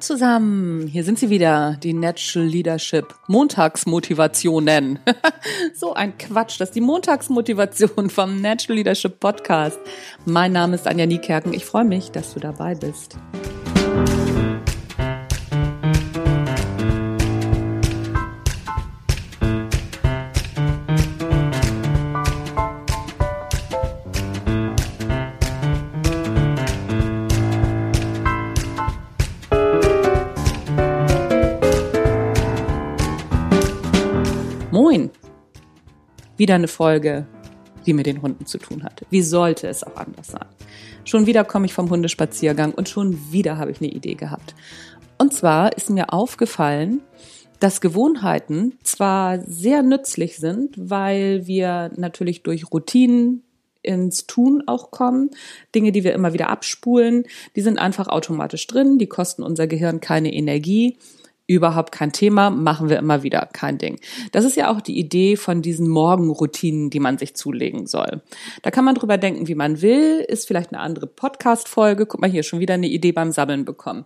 zusammen, hier sind sie wieder, die Natural Leadership Montagsmotivationen. so ein Quatsch, das ist die Montagsmotivation vom Natural Leadership Podcast. Mein Name ist Anja Niekerken, ich freue mich, dass du dabei bist. Wieder eine Folge, die mit den Hunden zu tun hat. Wie sollte es auch anders sein? Schon wieder komme ich vom Hundespaziergang und schon wieder habe ich eine Idee gehabt. Und zwar ist mir aufgefallen, dass Gewohnheiten zwar sehr nützlich sind, weil wir natürlich durch Routinen ins Tun auch kommen. Dinge, die wir immer wieder abspulen, die sind einfach automatisch drin, die kosten unser Gehirn keine Energie überhaupt kein Thema, machen wir immer wieder, kein Ding. Das ist ja auch die Idee von diesen Morgenroutinen, die man sich zulegen soll. Da kann man drüber denken, wie man will, ist vielleicht eine andere Podcast-Folge. Guck mal hier, schon wieder eine Idee beim Sammeln bekommen.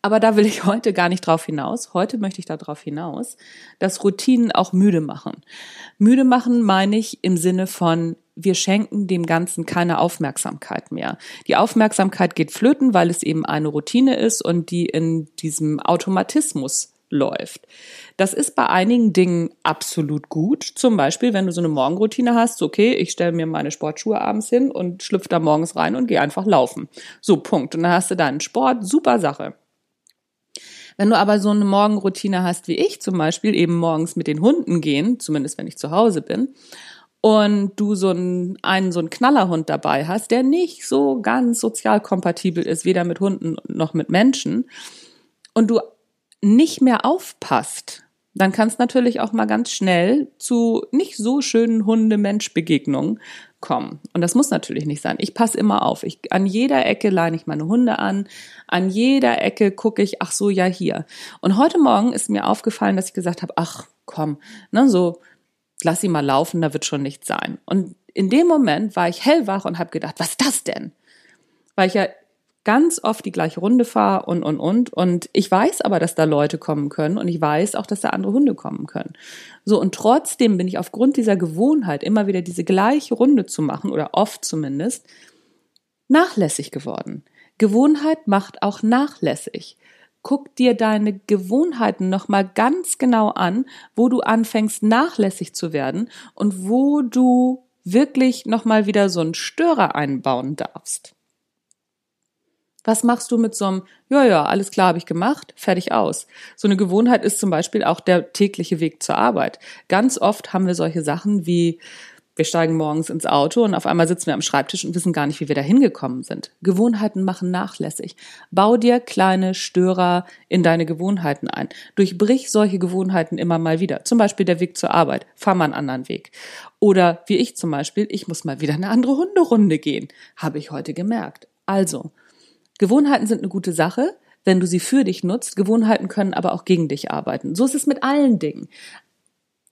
Aber da will ich heute gar nicht drauf hinaus. Heute möchte ich darauf hinaus, dass Routinen auch müde machen. Müde machen meine ich im Sinne von, wir schenken dem Ganzen keine Aufmerksamkeit mehr. Die Aufmerksamkeit geht flöten, weil es eben eine Routine ist und die in diesem Automatismus läuft. Das ist bei einigen Dingen absolut gut. Zum Beispiel, wenn du so eine Morgenroutine hast, okay, ich stelle mir meine Sportschuhe abends hin und schlüpfe da morgens rein und gehe einfach laufen. So, Punkt. Und dann hast du deinen Sport, super Sache. Wenn du aber so eine Morgenroutine hast wie ich zum Beispiel, eben morgens mit den Hunden gehen, zumindest wenn ich zu Hause bin, und du so einen, einen so einen Knallerhund dabei hast, der nicht so ganz sozial kompatibel ist, weder mit Hunden noch mit Menschen, und du nicht mehr aufpasst, dann kann es natürlich auch mal ganz schnell zu nicht so schönen Hunde-Mensch-Begegnungen kommen. Und das muss natürlich nicht sein. Ich passe immer auf. Ich, an jeder Ecke leine ich meine Hunde an. An jeder Ecke gucke ich, ach so, ja, hier. Und heute Morgen ist mir aufgefallen, dass ich gesagt habe, ach komm, ne, so lass sie mal laufen, da wird schon nichts sein. Und in dem Moment war ich hellwach und habe gedacht, was ist das denn? Weil ich ja ganz oft die gleiche Runde fahre und, und, und. Und ich weiß aber, dass da Leute kommen können und ich weiß auch, dass da andere Hunde kommen können. So, und trotzdem bin ich aufgrund dieser Gewohnheit, immer wieder diese gleiche Runde zu machen, oder oft zumindest, nachlässig geworden. Gewohnheit macht auch nachlässig guck dir deine Gewohnheiten nochmal ganz genau an, wo du anfängst nachlässig zu werden und wo du wirklich nochmal wieder so einen Störer einbauen darfst. Was machst du mit so einem, ja, ja, alles klar, habe ich gemacht, fertig aus. So eine Gewohnheit ist zum Beispiel auch der tägliche Weg zur Arbeit. Ganz oft haben wir solche Sachen wie, wir steigen morgens ins Auto und auf einmal sitzen wir am Schreibtisch und wissen gar nicht, wie wir da hingekommen sind. Gewohnheiten machen nachlässig. Bau dir kleine Störer in deine Gewohnheiten ein. Durchbrich solche Gewohnheiten immer mal wieder. Zum Beispiel der Weg zur Arbeit. Fahr mal einen anderen Weg. Oder wie ich zum Beispiel, ich muss mal wieder eine andere Hunderunde gehen. Habe ich heute gemerkt. Also, Gewohnheiten sind eine gute Sache wenn du sie für dich nutzt. Gewohnheiten können aber auch gegen dich arbeiten. So ist es mit allen Dingen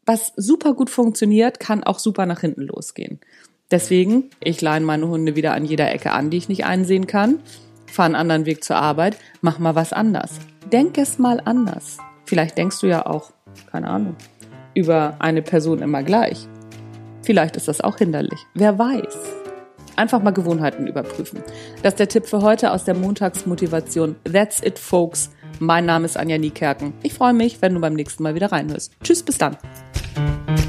was super gut funktioniert, kann auch super nach hinten losgehen. Deswegen, ich leine meine Hunde wieder an jeder Ecke an, die ich nicht einsehen kann, fahre einen anderen Weg zur Arbeit, mach mal was anders. Denk es mal anders. Vielleicht denkst du ja auch, keine Ahnung, über eine Person immer gleich. Vielleicht ist das auch hinderlich. Wer weiß. Einfach mal Gewohnheiten überprüfen. Das ist der Tipp für heute aus der Montagsmotivation. That's it, folks. Mein Name ist Anja Niekerken. Ich freue mich, wenn du beim nächsten Mal wieder reinhörst. Tschüss, bis dann. Mm-hmm.